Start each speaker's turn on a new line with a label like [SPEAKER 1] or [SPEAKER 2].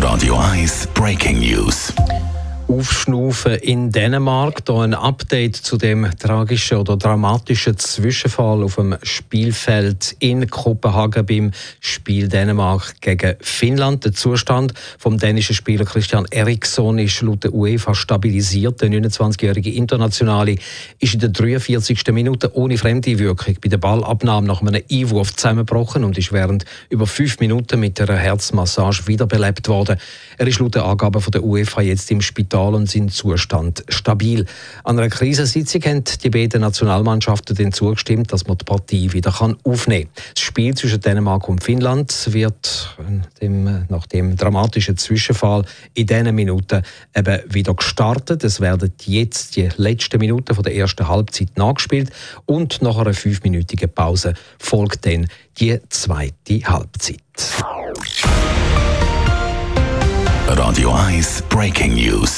[SPEAKER 1] Radio 1 Breaking News.
[SPEAKER 2] Aufschnaufen in Dänemark. Da ein Update zu dem tragischen oder dramatischen Zwischenfall auf dem Spielfeld in Kopenhagen beim Spiel Dänemark gegen Finnland. Der Zustand vom dänischen Spieler Christian Eriksson ist laut der UEFA stabilisiert. Der 29-jährige Internationale ist in der 43. Minute ohne Fremdeinwirkung bei der Ballabnahme nach einem Einwurf zusammengebrochen und ist während über fünf Minuten mit einer Herzmassage wiederbelebt worden. Er ist laut der Angaben von der UEFA jetzt im Spital Und sind Zustand stabil. An einer Krisensitzung haben die beiden Nationalmannschaften dann zugestimmt, dass man die Partie wieder aufnehmen kann. Das Spiel zwischen Dänemark und Finnland wird dem, nach dem dramatischen Zwischenfall in diesen Minuten eben wieder gestartet. Es werden jetzt die letzten Minuten von der ersten Halbzeit nachgespielt und nach einer fünfminütigen Pause folgt dann die zweite Halbzeit.
[SPEAKER 1] Radio 1 Breaking News.